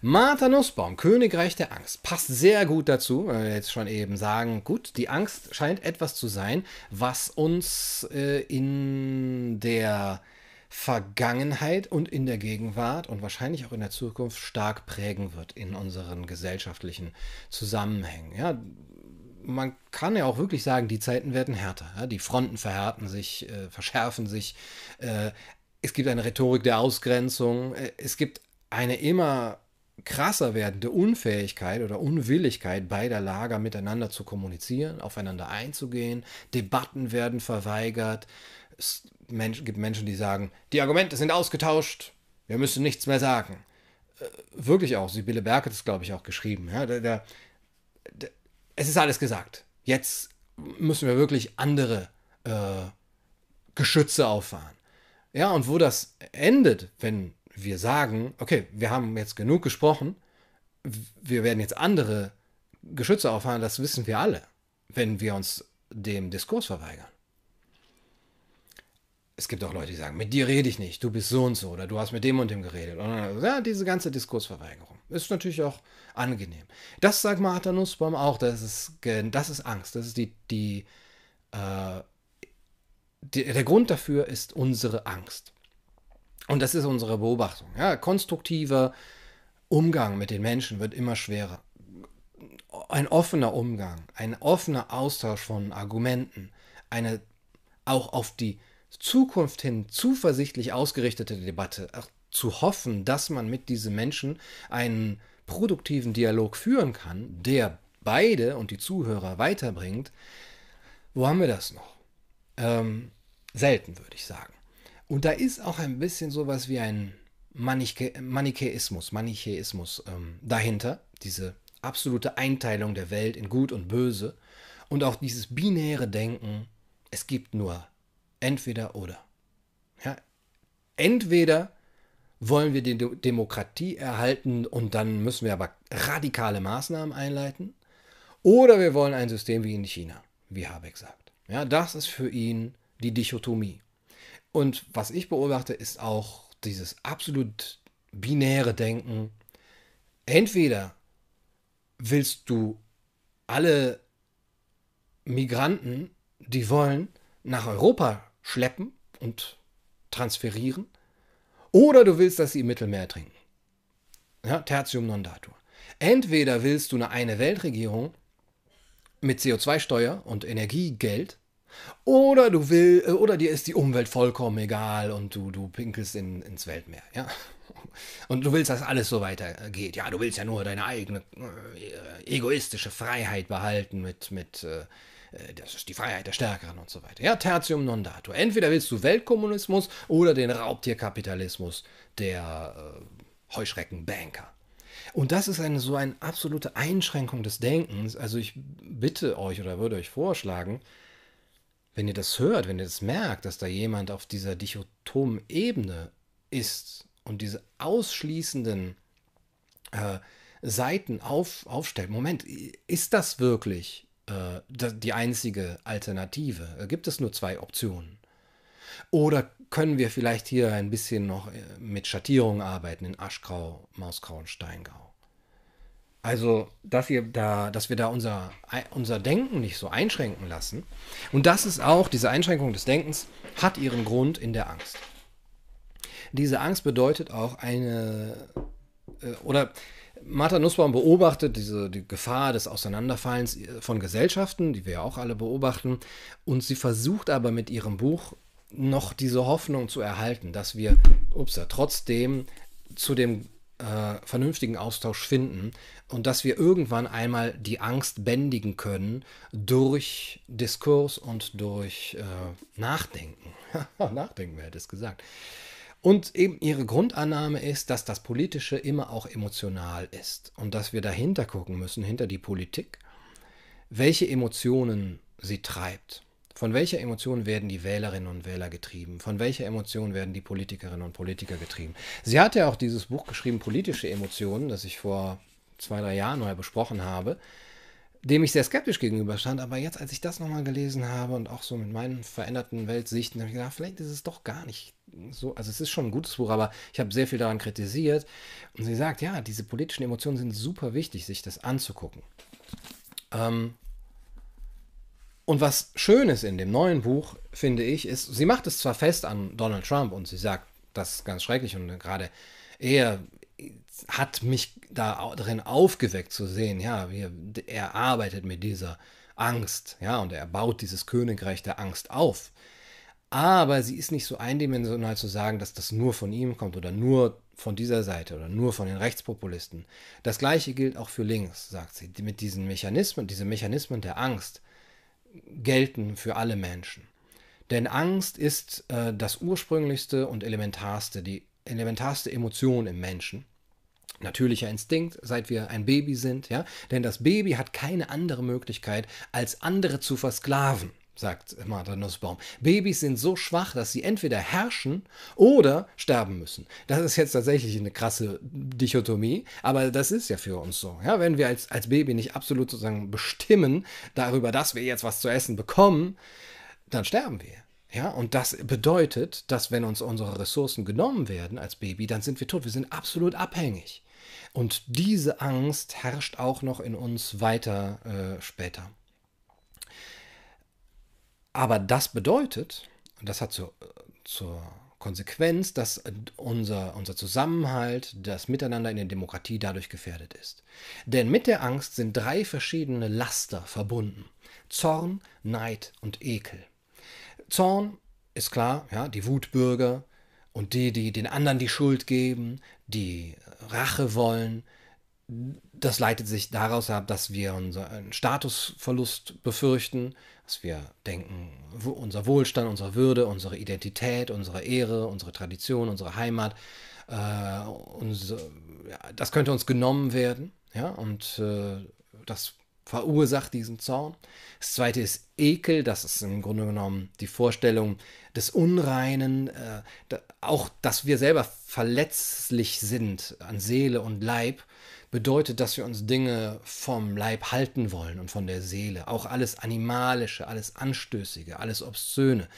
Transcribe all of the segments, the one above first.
Martha Nussbaum, Königreich der Angst, passt sehr gut dazu, wir jetzt schon eben sagen, gut, die Angst scheint etwas zu sein, was uns äh, in der Vergangenheit und in der Gegenwart und wahrscheinlich auch in der Zukunft stark prägen wird in unseren gesellschaftlichen Zusammenhängen. Ja, man kann ja auch wirklich sagen, die Zeiten werden härter. Ja? Die Fronten verhärten sich, äh, verschärfen sich. Äh, es gibt eine Rhetorik der Ausgrenzung. Äh, es gibt eine immer krasser werdende Unfähigkeit oder Unwilligkeit beider Lager miteinander zu kommunizieren, aufeinander einzugehen. Debatten werden verweigert. Es gibt Menschen, die sagen, die Argumente sind ausgetauscht, wir müssen nichts mehr sagen. Äh, wirklich auch, Sibylle Berg hat es, glaube ich, auch geschrieben. Ja, der, der, der, es ist alles gesagt. Jetzt müssen wir wirklich andere äh, Geschütze auffahren. Ja, und wo das endet, wenn wir sagen, okay, wir haben jetzt genug gesprochen, wir werden jetzt andere Geschütze auffahren, das wissen wir alle, wenn wir uns dem Diskurs verweigern. Es gibt auch Leute, die sagen, mit dir rede ich nicht, du bist so und so oder du hast mit dem und dem geredet. Und ja, diese ganze Diskursverweigerung ist natürlich auch angenehm. Das sagt Martha Nussbaum auch, das ist, das ist Angst, das ist die, die, äh, die, der Grund dafür ist unsere Angst. Und das ist unsere Beobachtung. Ja, konstruktiver Umgang mit den Menschen wird immer schwerer. Ein offener Umgang, ein offener Austausch von Argumenten, eine auch auf die Zukunft hin zuversichtlich ausgerichtete Debatte, zu hoffen, dass man mit diesen Menschen einen produktiven Dialog führen kann, der beide und die Zuhörer weiterbringt, wo haben wir das noch? Ähm, selten, würde ich sagen. Und da ist auch ein bisschen sowas wie ein Manichä Manichäismus, Manichäismus ähm, dahinter, diese absolute Einteilung der Welt in Gut und Böse und auch dieses binäre Denken, es gibt nur entweder oder. Ja, entweder wollen wir die Demokratie erhalten und dann müssen wir aber radikale Maßnahmen einleiten, oder wir wollen ein System wie in China, wie Habeck sagt. Ja, das ist für ihn die Dichotomie. Und was ich beobachte, ist auch dieses absolut binäre Denken. Entweder willst du alle Migranten, die wollen, nach Europa schleppen und transferieren, oder du willst, dass sie im Mittelmeer trinken. Ja, tertium non datur. Entweder willst du eine eine Weltregierung mit CO2-Steuer und Energiegeld oder du will, äh, oder dir ist die Umwelt vollkommen egal und du, du pinkelst in, ins Weltmeer, ja. Und du willst, dass alles so weitergeht. Ja, du willst ja nur deine eigene äh, egoistische Freiheit behalten mit, mit äh, äh, das ist die Freiheit der Stärkeren und so weiter. Ja, tertium non datur. Entweder willst du Weltkommunismus oder den Raubtierkapitalismus der äh, Heuschreckenbanker. Und das ist eine so eine absolute Einschränkung des Denkens. Also ich bitte euch oder würde euch vorschlagen, wenn ihr das hört, wenn ihr das merkt, dass da jemand auf dieser dichotomen Ebene ist und diese ausschließenden äh, Seiten auf, aufstellt, Moment, ist das wirklich äh, die einzige Alternative? Gibt es nur zwei Optionen? Oder können wir vielleicht hier ein bisschen noch äh, mit Schattierungen arbeiten in Aschgrau, Mausgrau und Steingau? Also, dass wir da, dass wir da unser, unser Denken nicht so einschränken lassen. Und das ist auch, diese Einschränkung des Denkens hat ihren Grund in der Angst. Diese Angst bedeutet auch eine, äh, oder Martha Nussbaum beobachtet diese, die Gefahr des Auseinanderfallens äh, von Gesellschaften, die wir ja auch alle beobachten, und sie versucht aber mit ihrem Buch noch diese Hoffnung zu erhalten, dass wir ups, trotzdem zu dem äh, vernünftigen Austausch finden und dass wir irgendwann einmal die Angst bändigen können durch Diskurs und durch äh, Nachdenken. Nachdenken, wer hätte es gesagt. Und eben ihre Grundannahme ist, dass das Politische immer auch emotional ist und dass wir dahinter gucken müssen, hinter die Politik, welche Emotionen sie treibt. Von welcher Emotion werden die Wählerinnen und Wähler getrieben? Von welcher Emotion werden die Politikerinnen und Politiker getrieben? Sie hat ja auch dieses Buch geschrieben, Politische Emotionen, das ich vor zwei, drei Jahren mal besprochen habe. dem ich sehr skeptisch gegenüberstand. Aber jetzt, als ich das nochmal gelesen habe und auch so mit meinen veränderten Weltsichten, habe ich gedacht, vielleicht ist es doch gar nicht so. Also es ist schon ein gutes Buch, aber ich habe sehr viel daran kritisiert. Und sie sagt, ja, diese politischen Emotionen sind super wichtig, sich das anzugucken. Ähm, und was schön ist in dem neuen Buch, finde ich, ist, sie macht es zwar fest an Donald Trump und sie sagt, das ist ganz schrecklich und gerade er hat mich da drin aufgeweckt zu sehen, ja, er arbeitet mit dieser Angst, ja, und er baut dieses Königreich der Angst auf. Aber sie ist nicht so eindimensional zu sagen, dass das nur von ihm kommt oder nur von dieser Seite oder nur von den Rechtspopulisten. Das gleiche gilt auch für links, sagt sie. Mit diesen Mechanismen, diese Mechanismen der Angst gelten für alle Menschen. Denn Angst ist äh, das ursprünglichste und elementarste, die elementarste Emotion im Menschen. Natürlicher Instinkt, seit wir ein Baby sind, ja. Denn das Baby hat keine andere Möglichkeit, als andere zu versklaven sagt Martha Nussbaum. Babys sind so schwach, dass sie entweder herrschen oder sterben müssen. Das ist jetzt tatsächlich eine krasse Dichotomie, aber das ist ja für uns so. Ja, wenn wir als, als Baby nicht absolut sozusagen bestimmen darüber, dass wir jetzt was zu essen bekommen, dann sterben wir. Ja, und das bedeutet, dass wenn uns unsere Ressourcen genommen werden als Baby, dann sind wir tot. Wir sind absolut abhängig. Und diese Angst herrscht auch noch in uns weiter äh, später. Aber das bedeutet, und das hat zur, zur Konsequenz, dass unser, unser Zusammenhalt, das Miteinander in der Demokratie dadurch gefährdet ist. Denn mit der Angst sind drei verschiedene Laster verbunden. Zorn, Neid und Ekel. Zorn ist klar, ja, die Wutbürger und die, die den anderen die Schuld geben, die Rache wollen, das leitet sich daraus ab, dass wir unseren Statusverlust befürchten, dass wir denken, unser Wohlstand, unsere Würde, unsere Identität, unsere Ehre, unsere Tradition, unsere Heimat, äh, unsere, ja, das könnte uns genommen werden. Ja, und äh, das verursacht diesen Zorn. Das zweite ist Ekel, das ist im Grunde genommen die Vorstellung des Unreinen, äh, da, auch dass wir selber verletzlich sind an Seele und Leib bedeutet, dass wir uns Dinge vom Leib halten wollen und von der Seele. Auch alles Animalische, alles Anstößige, alles Obszöne.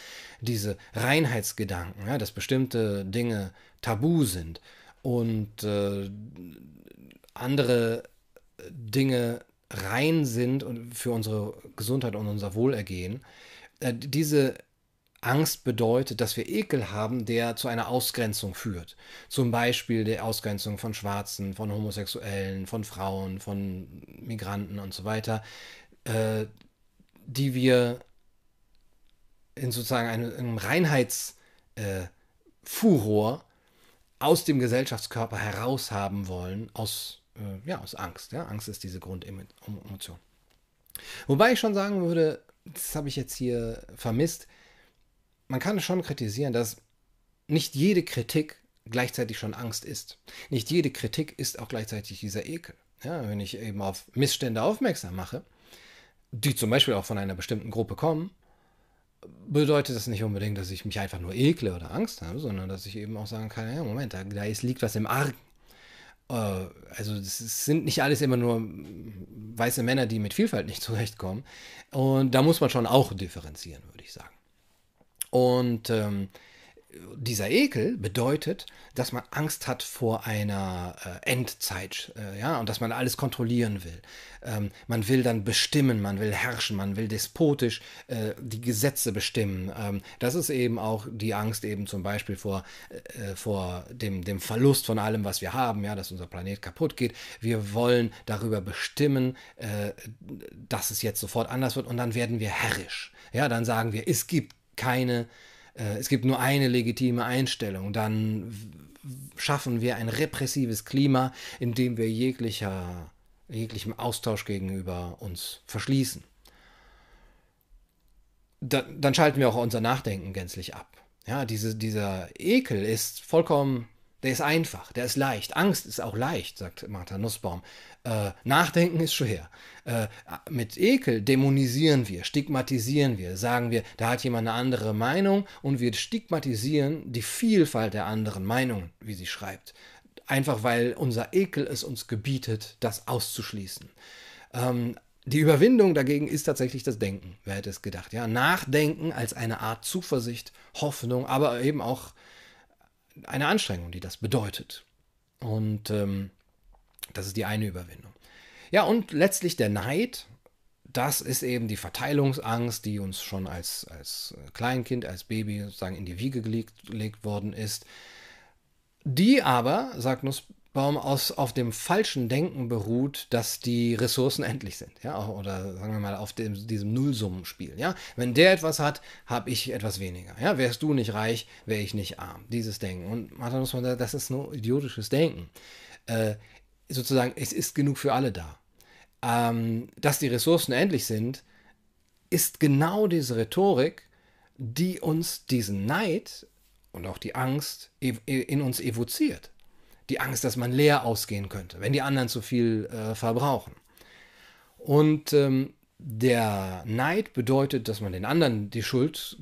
Diese Reinheitsgedanken, ja, dass bestimmte Dinge tabu sind und äh, andere Dinge rein sind und für unsere Gesundheit und unser Wohlergehen. Äh, diese Angst bedeutet, dass wir Ekel haben, der zu einer Ausgrenzung führt. Zum Beispiel der Ausgrenzung von Schwarzen, von Homosexuellen, von Frauen, von Migranten und so weiter, äh, die wir in sozusagen einem, einem Reinheitsfuror äh, aus dem Gesellschaftskörper heraus haben wollen, aus, äh, ja, aus Angst. Ja? Angst ist diese Grundemotion. Wobei ich schon sagen würde, das habe ich jetzt hier vermisst, man kann schon kritisieren, dass nicht jede Kritik gleichzeitig schon Angst ist. Nicht jede Kritik ist auch gleichzeitig dieser Ekel. Ja, wenn ich eben auf Missstände aufmerksam mache, die zum Beispiel auch von einer bestimmten Gruppe kommen, bedeutet das nicht unbedingt, dass ich mich einfach nur ekle oder Angst habe, sondern dass ich eben auch sagen kann, ja, Moment, da, da liegt was im Argen. Äh, also es sind nicht alles immer nur weiße Männer, die mit Vielfalt nicht zurechtkommen. Und da muss man schon auch differenzieren, würde ich sagen. Und ähm, dieser Ekel bedeutet, dass man Angst hat vor einer äh, Endzeit, äh, ja, und dass man alles kontrollieren will. Ähm, man will dann bestimmen, man will herrschen, man will despotisch äh, die Gesetze bestimmen. Ähm, das ist eben auch die Angst eben zum Beispiel vor, äh, vor dem, dem Verlust von allem, was wir haben, ja, dass unser Planet kaputt geht. Wir wollen darüber bestimmen, äh, dass es jetzt sofort anders wird und dann werden wir herrisch. Ja, dann sagen wir, es gibt keine, äh, es gibt nur eine legitime Einstellung, dann schaffen wir ein repressives Klima, in dem wir jeglicher, jeglichem Austausch gegenüber uns verschließen. Da, dann schalten wir auch unser Nachdenken gänzlich ab. Ja, diese, dieser Ekel ist vollkommen der ist einfach, der ist leicht. Angst ist auch leicht, sagt Martha Nussbaum. Äh, Nachdenken ist schwer. Äh, mit Ekel dämonisieren wir, stigmatisieren wir, sagen wir, da hat jemand eine andere Meinung und wir stigmatisieren die Vielfalt der anderen Meinungen, wie sie schreibt. Einfach weil unser Ekel es uns gebietet, das auszuschließen. Ähm, die Überwindung dagegen ist tatsächlich das Denken. Wer hätte es gedacht? Ja, Nachdenken als eine Art Zuversicht, Hoffnung, aber eben auch eine Anstrengung, die das bedeutet. Und ähm, das ist die eine Überwindung. Ja, und letztlich der Neid, das ist eben die Verteilungsangst, die uns schon als, als Kleinkind, als Baby sozusagen in die Wiege gelegt, gelegt worden ist. Die aber, sagt Nussbaum, aus, auf dem falschen Denken beruht, dass die Ressourcen endlich sind. Ja? Oder sagen wir mal auf dem, diesem Nullsummenspiel. Ja? Wenn der etwas hat, habe ich etwas weniger. Ja? Wärst du nicht reich, wäre ich nicht arm. Dieses Denken. Und Martha Nussbaum, das ist nur idiotisches Denken. Äh, sozusagen, es ist genug für alle da ähm, dass die Ressourcen endlich sind, ist genau diese Rhetorik, die uns diesen Neid und auch die Angst in uns evoziert. Die Angst, dass man leer ausgehen könnte, wenn die anderen zu viel äh, verbrauchen. Und ähm, der Neid bedeutet, dass man den anderen die Schuld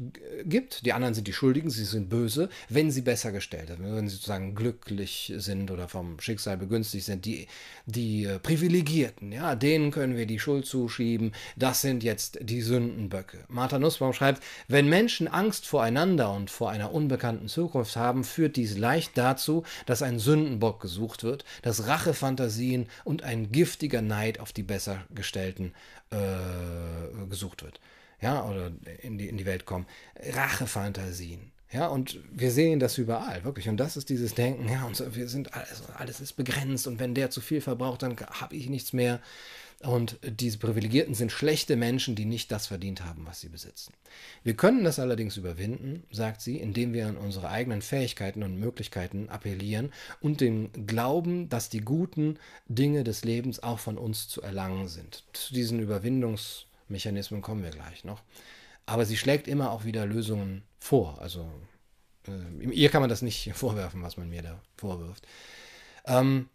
gibt. Die anderen sind die Schuldigen, sie sind böse, wenn sie besser gestellt sind, wenn sie sozusagen glücklich sind oder vom Schicksal begünstigt sind. Die, die äh, Privilegierten, ja, denen können wir die Schuld zuschieben. Das sind jetzt die Sündenböcke. Martha Nussbaum schreibt, wenn Menschen Angst voreinander und vor einer unbekannten Zukunft haben, führt dies leicht dazu, dass ein Sündenbock gesucht wird, dass Rachefantasien und ein giftiger Neid auf die Bessergestellten äh, gesucht wird. Ja, oder in die, in die Welt kommen. Rachefantasien. Ja, und wir sehen das überall, wirklich. Und das ist dieses Denken, ja, und wir sind alles, alles ist begrenzt und wenn der zu viel verbraucht, dann habe ich nichts mehr. Und diese Privilegierten sind schlechte Menschen, die nicht das verdient haben, was sie besitzen. Wir können das allerdings überwinden, sagt sie, indem wir an unsere eigenen Fähigkeiten und Möglichkeiten appellieren und den Glauben, dass die guten Dinge des Lebens auch von uns zu erlangen sind. Zu diesen Überwindungsmechanismen kommen wir gleich noch. Aber sie schlägt immer auch wieder Lösungen vor. Also äh, ihr kann man das nicht vorwerfen, was man mir da vorwirft. Ähm,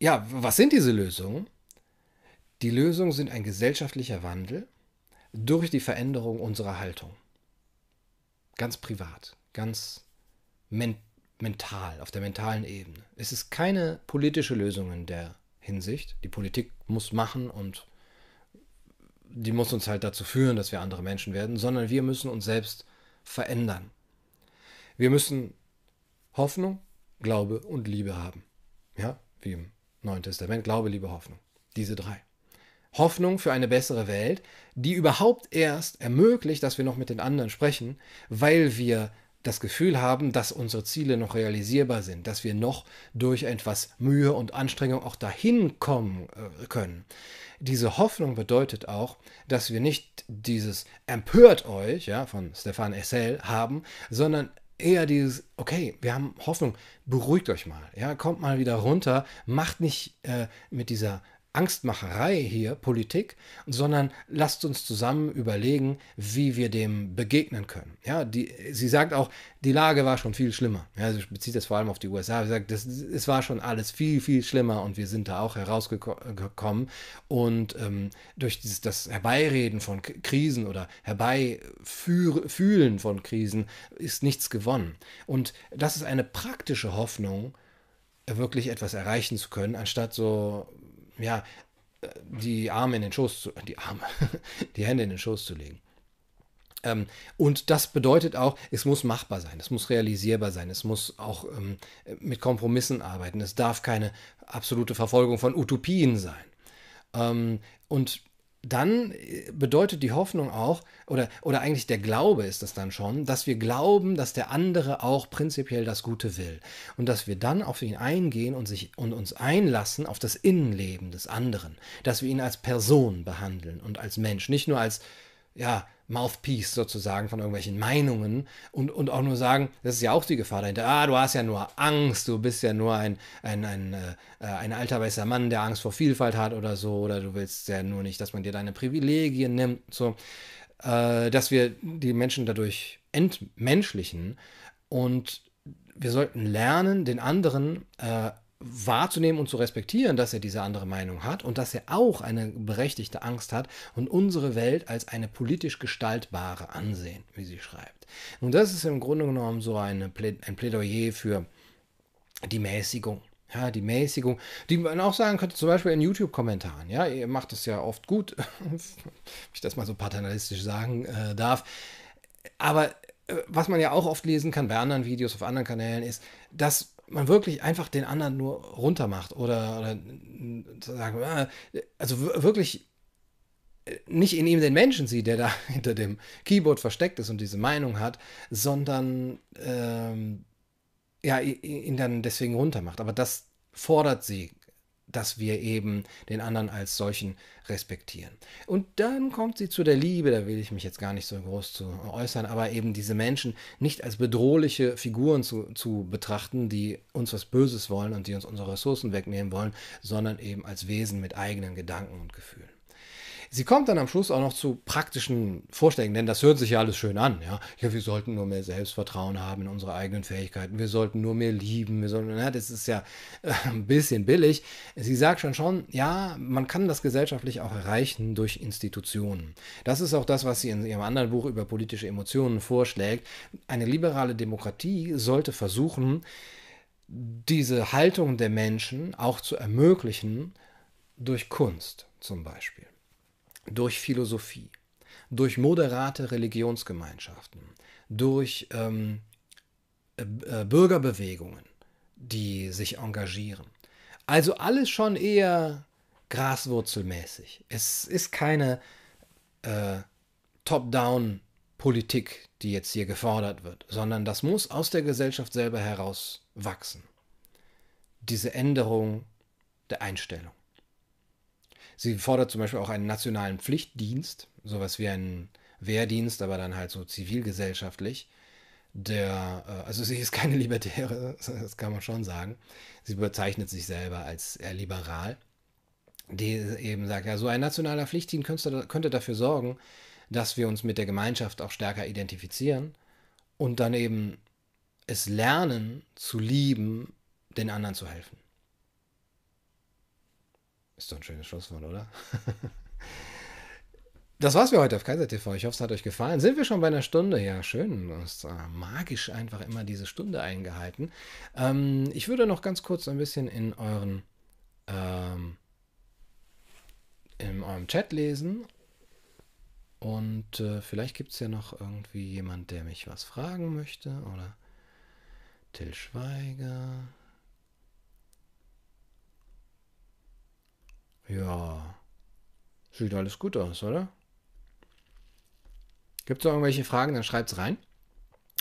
ja, was sind diese Lösungen? Die Lösungen sind ein gesellschaftlicher Wandel durch die Veränderung unserer Haltung. Ganz privat, ganz men mental, auf der mentalen Ebene. Es ist keine politische Lösung in der Hinsicht. Die Politik muss machen und die muss uns halt dazu führen, dass wir andere Menschen werden, sondern wir müssen uns selbst verändern. Wir müssen Hoffnung, Glaube und Liebe haben. Ja, wie im Neuen Testament, Glaube, Liebe, Hoffnung. Diese drei. Hoffnung für eine bessere Welt, die überhaupt erst ermöglicht, dass wir noch mit den anderen sprechen, weil wir das Gefühl haben, dass unsere Ziele noch realisierbar sind, dass wir noch durch etwas Mühe und Anstrengung auch dahin kommen äh, können. Diese Hoffnung bedeutet auch, dass wir nicht dieses empört euch ja, von Stefan Essel haben, sondern eher dieses, okay, wir haben Hoffnung, beruhigt euch mal, ja, kommt mal wieder runter, macht nicht äh, mit dieser Angstmacherei hier Politik, sondern lasst uns zusammen überlegen, wie wir dem begegnen können. Ja, die, sie sagt auch, die Lage war schon viel schlimmer. Ja, sie bezieht das vor allem auf die USA. Sie sagt, das, es war schon alles viel, viel schlimmer und wir sind da auch herausgekommen. Und ähm, durch dieses, das Herbeireden von Krisen oder Herbeifühlen von Krisen ist nichts gewonnen. Und das ist eine praktische Hoffnung, wirklich etwas erreichen zu können, anstatt so ja, die Arme in den Schoß zu, die Arme, die Hände in den Schoß zu legen. Ähm, und das bedeutet auch, es muss machbar sein, es muss realisierbar sein, es muss auch ähm, mit Kompromissen arbeiten, es darf keine absolute Verfolgung von Utopien sein. Ähm, und dann äh, bedeutet die Hoffnung auch, oder, oder eigentlich der Glaube ist es dann schon, dass wir glauben, dass der andere auch prinzipiell das Gute will. Und dass wir dann auf ihn eingehen und, sich, und uns einlassen auf das Innenleben des anderen. Dass wir ihn als Person behandeln und als Mensch, nicht nur als, ja, Mouthpiece sozusagen von irgendwelchen Meinungen und, und auch nur sagen, das ist ja auch die Gefahr dahinter, ah, du hast ja nur Angst, du bist ja nur ein, ein, ein, äh, ein alter weißer Mann, der Angst vor Vielfalt hat oder so, oder du willst ja nur nicht, dass man dir deine Privilegien nimmt, so, äh, dass wir die Menschen dadurch entmenschlichen und wir sollten lernen, den anderen äh, wahrzunehmen und zu respektieren, dass er diese andere Meinung hat und dass er auch eine berechtigte Angst hat und unsere Welt als eine politisch gestaltbare ansehen, wie sie schreibt. Und das ist im Grunde genommen so eine, ein Plädoyer für die Mäßigung. Ja, die Mäßigung, die man auch sagen könnte, zum Beispiel in YouTube-Kommentaren. Ja, ihr macht es ja oft gut, wenn ich das mal so paternalistisch sagen äh, darf. Aber äh, was man ja auch oft lesen kann bei anderen Videos auf anderen Kanälen ist, dass man wirklich einfach den anderen nur runter macht oder, oder sagen, äh, also wirklich äh, nicht in ihm den Menschen sieht, der da hinter dem Keyboard versteckt ist und diese Meinung hat, sondern ähm, ja, ihn dann deswegen runtermacht. Aber das fordert sie, dass wir eben den anderen als solchen respektieren. Und dann kommt sie zu der Liebe, da will ich mich jetzt gar nicht so groß zu äußern, aber eben diese Menschen nicht als bedrohliche Figuren zu, zu betrachten, die uns was Böses wollen und die uns unsere Ressourcen wegnehmen wollen, sondern eben als Wesen mit eigenen Gedanken und Gefühlen. Sie kommt dann am Schluss auch noch zu praktischen Vorschlägen, denn das hört sich ja alles schön an. Ja, ja wir sollten nur mehr Selbstvertrauen haben in unsere eigenen Fähigkeiten. Wir sollten nur mehr lieben. Wir sollten, ja, das ist ja äh, ein bisschen billig. Sie sagt schon schon, ja, man kann das gesellschaftlich auch erreichen durch Institutionen. Das ist auch das, was sie in ihrem anderen Buch über politische Emotionen vorschlägt. Eine liberale Demokratie sollte versuchen, diese Haltung der Menschen auch zu ermöglichen durch Kunst zum Beispiel durch Philosophie, durch moderate Religionsgemeinschaften, durch ähm, äh, äh, Bürgerbewegungen, die sich engagieren. Also alles schon eher graswurzelmäßig. Es ist keine äh, Top-Down-Politik, die jetzt hier gefordert wird, sondern das muss aus der Gesellschaft selber heraus wachsen. Diese Änderung der Einstellung. Sie fordert zum Beispiel auch einen nationalen Pflichtdienst, sowas wie einen Wehrdienst, aber dann halt so zivilgesellschaftlich. Der, äh, also sie ist keine Libertäre, das kann man schon sagen. Sie bezeichnet sich selber als eher liberal. Die eben sagt, ja, so ein nationaler Pflichtdienst könnte, könnte dafür sorgen, dass wir uns mit der Gemeinschaft auch stärker identifizieren und dann eben es lernen zu lieben, den anderen zu helfen. Ist doch ein schönes Schlusswort, oder? Das war's für heute auf Kaiser TV. Ich hoffe, es hat euch gefallen. Sind wir schon bei einer Stunde? Ja, schön. Du hast äh, magisch einfach immer diese Stunde eingehalten. Ähm, ich würde noch ganz kurz ein bisschen in euren ähm, in eurem Chat lesen. Und äh, vielleicht gibt es ja noch irgendwie jemand, der mich was fragen möchte. Oder Till Schweiger. Ja. Sieht alles gut aus, oder? Gibt es noch irgendwelche Fragen, dann schreibt es rein.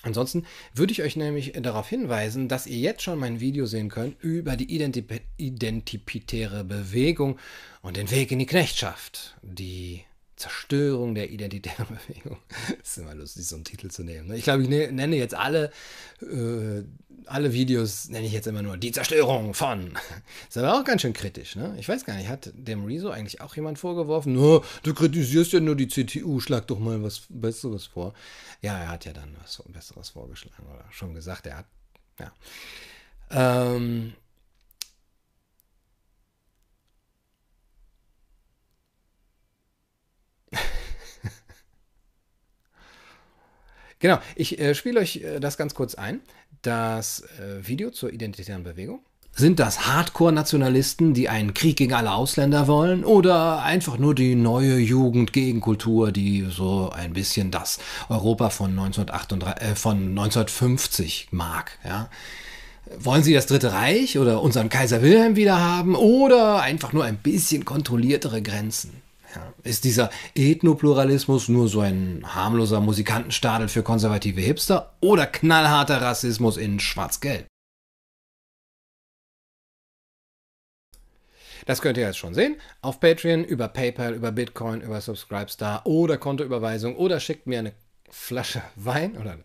Ansonsten würde ich euch nämlich darauf hinweisen, dass ihr jetzt schon mein Video sehen könnt über die Identip identipitäre Bewegung und den Weg in die Knechtschaft, die Zerstörung der identitären Bewegung. ist immer lustig, so einen Titel zu nehmen. Ne? Ich glaube, ich ne-, nenne jetzt alle, äh, alle Videos, nenne ich jetzt immer nur die Zerstörung von. Ist aber auch ganz schön kritisch. Ne? Ich weiß gar nicht, hat dem Rezo eigentlich auch jemand vorgeworfen? No, du kritisierst ja nur die CTU, schlag doch mal was Besseres vor. Ja, er hat ja dann was Besseres vorgeschlagen oder schon gesagt, er hat. Ja. Ähm, Genau, ich äh, spiele euch äh, das ganz kurz ein. Das äh, Video zur identitären Bewegung. Sind das Hardcore-Nationalisten, die einen Krieg gegen alle Ausländer wollen? Oder einfach nur die neue Jugend-Gegenkultur, die so ein bisschen das Europa von, 1938, äh, von 1950 mag? Ja? Wollen Sie das Dritte Reich oder unseren Kaiser Wilhelm wieder haben? Oder einfach nur ein bisschen kontrolliertere Grenzen? Ja. Ist dieser Ethnopluralismus nur so ein harmloser Musikantenstadel für konservative Hipster oder knallharter Rassismus in Schwarz-Gelb? Das könnt ihr jetzt schon sehen. Auf Patreon, über PayPal, über Bitcoin, über Subscribestar oder Kontoüberweisung oder schickt mir eine Flasche Wein oder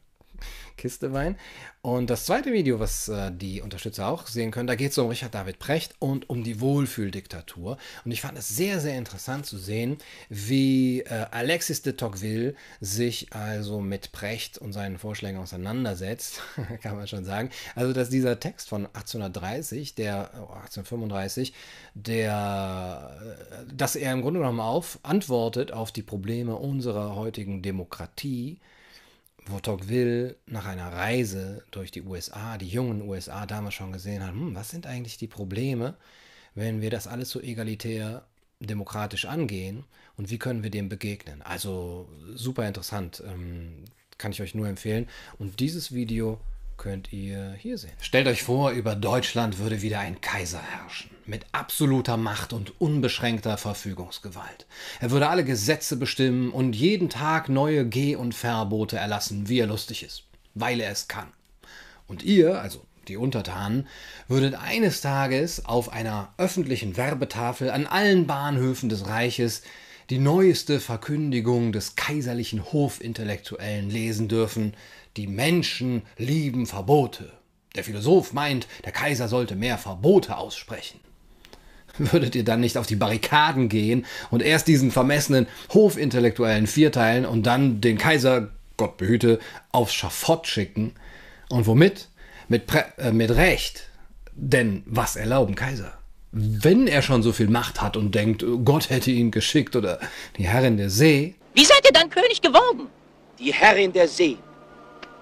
Kiste Wein. Und das zweite Video, was äh, die Unterstützer auch sehen können, da geht es um Richard David Precht und um die Wohlfühldiktatur. Und ich fand es sehr, sehr interessant zu sehen, wie äh, Alexis de Tocqueville sich also mit Precht und seinen Vorschlägen auseinandersetzt, kann man schon sagen. Also, dass dieser Text von 1830, der oh, 1835, der, äh, dass er im Grunde genommen auf, antwortet auf die Probleme unserer heutigen Demokratie, wo Tocqueville nach einer Reise durch die USA, die jungen USA damals schon gesehen hat, hm, was sind eigentlich die Probleme, wenn wir das alles so egalitär demokratisch angehen und wie können wir dem begegnen. Also super interessant, ähm, kann ich euch nur empfehlen. Und dieses Video könnt ihr hier sehen. Stellt euch vor, über Deutschland würde wieder ein Kaiser herrschen, mit absoluter Macht und unbeschränkter Verfügungsgewalt. Er würde alle Gesetze bestimmen und jeden Tag neue Geh- und Verbote erlassen, wie er lustig ist, weil er es kann. Und ihr, also die Untertanen, würdet eines Tages auf einer öffentlichen Werbetafel an allen Bahnhöfen des Reiches die neueste Verkündigung des kaiserlichen Hofintellektuellen lesen dürfen, die Menschen lieben Verbote. Der Philosoph meint, der Kaiser sollte mehr Verbote aussprechen. Würdet ihr dann nicht auf die Barrikaden gehen und erst diesen vermessenen Hofintellektuellen vierteilen und dann den Kaiser, Gott behüte, aufs Schafott schicken? Und womit? Mit, Prä äh, mit Recht. Denn was erlauben Kaiser? Wenn er schon so viel Macht hat und denkt, Gott hätte ihn geschickt oder die Herrin der See. Wie seid ihr dann König geworden? Die Herrin der See.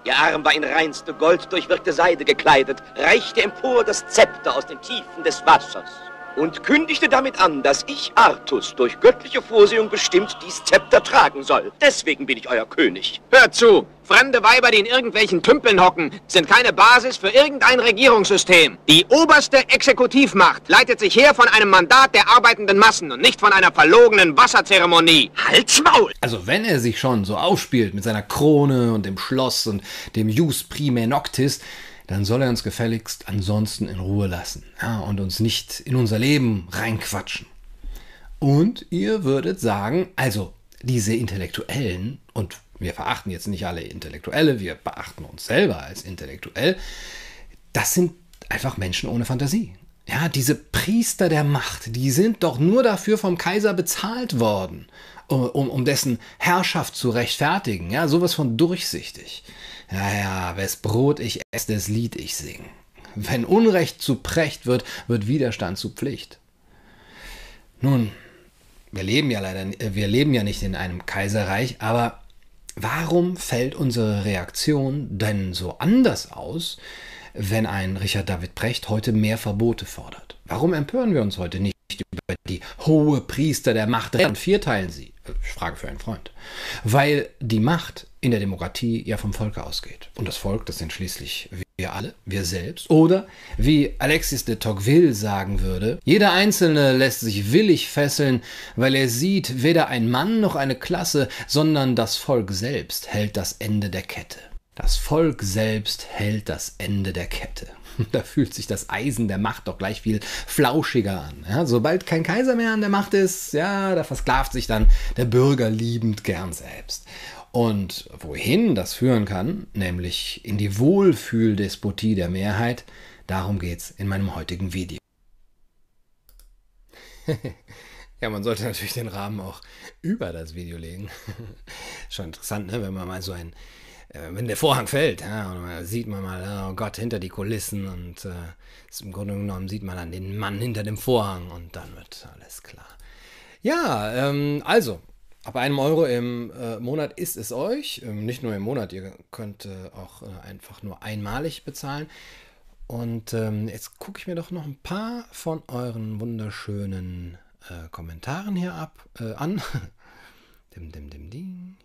Ihr Arm war in reinste Gold durchwirkte Seide gekleidet, reichte empor das Zepter aus den Tiefen des Wassers und kündigte damit an, dass ich, Artus, durch göttliche Vorsehung bestimmt dies Zepter tragen soll. Deswegen bin ich euer König. Hört zu! Fremde Weiber, die in irgendwelchen Tümpeln hocken, sind keine Basis für irgendein Regierungssystem. Die oberste Exekutivmacht leitet sich her von einem Mandat der arbeitenden Massen und nicht von einer verlogenen Wasserzeremonie. Halt's Maul! Also wenn er sich schon so aufspielt mit seiner Krone und dem Schloss und dem Jus Prime Noctis, dann soll er uns gefälligst ansonsten in Ruhe lassen ja, und uns nicht in unser Leben reinquatschen. Und ihr würdet sagen, also diese Intellektuellen, und wir verachten jetzt nicht alle Intellektuelle, wir beachten uns selber als intellektuell, das sind einfach Menschen ohne Fantasie. Ja, diese Priester der Macht, die sind doch nur dafür vom Kaiser bezahlt worden, um, um dessen Herrschaft zu rechtfertigen. Ja, sowas von durchsichtig. Ja, ja, wes Brot ich esse, das Lied ich sing. Wenn Unrecht zu Precht wird, wird Widerstand zu Pflicht. Nun, wir leben ja leider, wir leben ja nicht in einem Kaiserreich, aber warum fällt unsere Reaktion denn so anders aus, wenn ein Richard David Precht heute mehr Verbote fordert? Warum empören wir uns heute nicht über die hohe Priester der Macht und vierteilen sie? Frage für einen Freund. Weil die Macht in der Demokratie ja vom Volke ausgeht. Und das Volk, das sind schließlich wir alle, wir selbst. Oder wie Alexis de Tocqueville sagen würde, jeder Einzelne lässt sich willig fesseln, weil er sieht, weder ein Mann noch eine Klasse, sondern das Volk selbst hält das Ende der Kette. Das Volk selbst hält das Ende der Kette. Da fühlt sich das Eisen der Macht doch gleich viel flauschiger an. Ja, sobald kein Kaiser mehr an der Macht ist, ja, da versklavt sich dann der Bürger liebend gern selbst. Und wohin das führen kann, nämlich in die Wohlfühldespotie der Mehrheit, darum geht's in meinem heutigen Video. ja, man sollte natürlich den Rahmen auch über das Video legen. Schon interessant, ne? wenn man mal so ein, wenn der Vorhang fällt, ja, sieht man mal, oh Gott, hinter die Kulissen und äh, im Grunde genommen sieht man dann den Mann hinter dem Vorhang und dann wird alles klar. Ja, ähm, also, Ab einem Euro im äh, Monat ist es euch. Ähm, nicht nur im Monat, ihr könnt äh, auch äh, einfach nur einmalig bezahlen. Und ähm, jetzt gucke ich mir doch noch ein paar von euren wunderschönen äh, Kommentaren hier ab äh, an. dim, dim, dim, ding.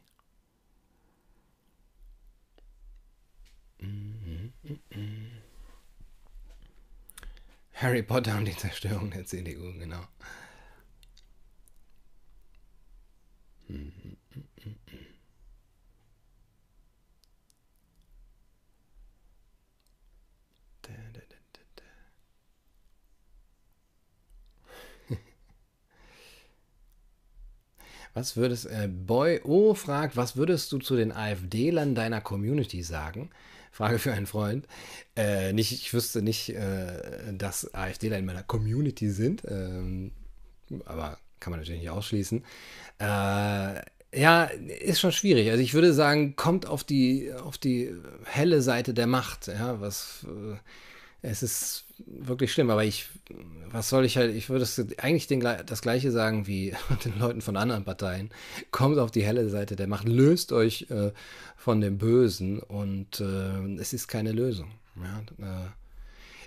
Harry Potter und die Zerstörung der CDU, genau. Was würdest, äh, Boy O fragt, was würdest du zu den AfD-Lern deiner Community sagen? Frage für einen Freund. Äh, nicht, ich wüsste nicht, äh, dass AfDler in meiner Community sind, ähm, aber kann man natürlich nicht ausschließen. Äh, ja, ist schon schwierig. Also ich würde sagen, kommt auf die, auf die helle Seite der Macht. Ja, was, äh, es ist wirklich schlimm. Aber ich, was soll ich halt, ich würde eigentlich den, das Gleiche sagen wie den Leuten von anderen Parteien. Kommt auf die helle Seite der Macht, löst euch äh, von dem Bösen und äh, es ist keine Lösung. Ja, äh,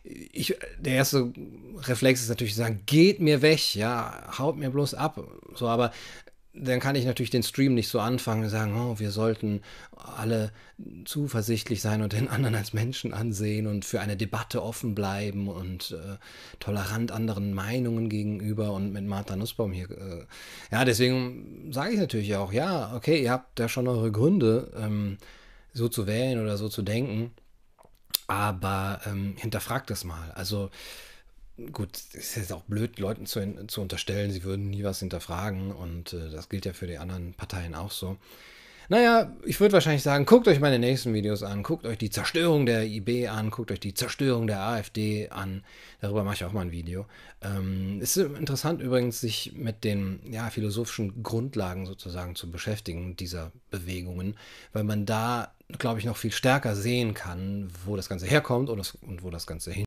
ich, der erste Reflex ist natürlich zu sagen, geht mir weg, ja, haut mir bloß ab. So, aber dann kann ich natürlich den Stream nicht so anfangen und sagen, oh, wir sollten alle zuversichtlich sein und den anderen als Menschen ansehen und für eine Debatte offen bleiben und äh, tolerant anderen Meinungen gegenüber und mit Martha Nussbaum hier. Äh, ja, deswegen sage ich natürlich auch, ja, okay, ihr habt da schon eure Gründe, ähm, so zu wählen oder so zu denken, aber ähm, hinterfragt das mal. Also gut, es ist auch blöd, Leuten zu, zu unterstellen, sie würden nie was hinterfragen und äh, das gilt ja für die anderen Parteien auch so. Naja, ich würde wahrscheinlich sagen, guckt euch meine nächsten Videos an, guckt euch die Zerstörung der IB an, guckt euch die Zerstörung der AfD an. Darüber mache ich auch mal ein Video. Ähm, ist interessant übrigens, sich mit den ja, philosophischen Grundlagen sozusagen zu beschäftigen, dieser Bewegungen, weil man da, glaube ich, noch viel stärker sehen kann, wo das Ganze herkommt und, das, und wo das Ganze hin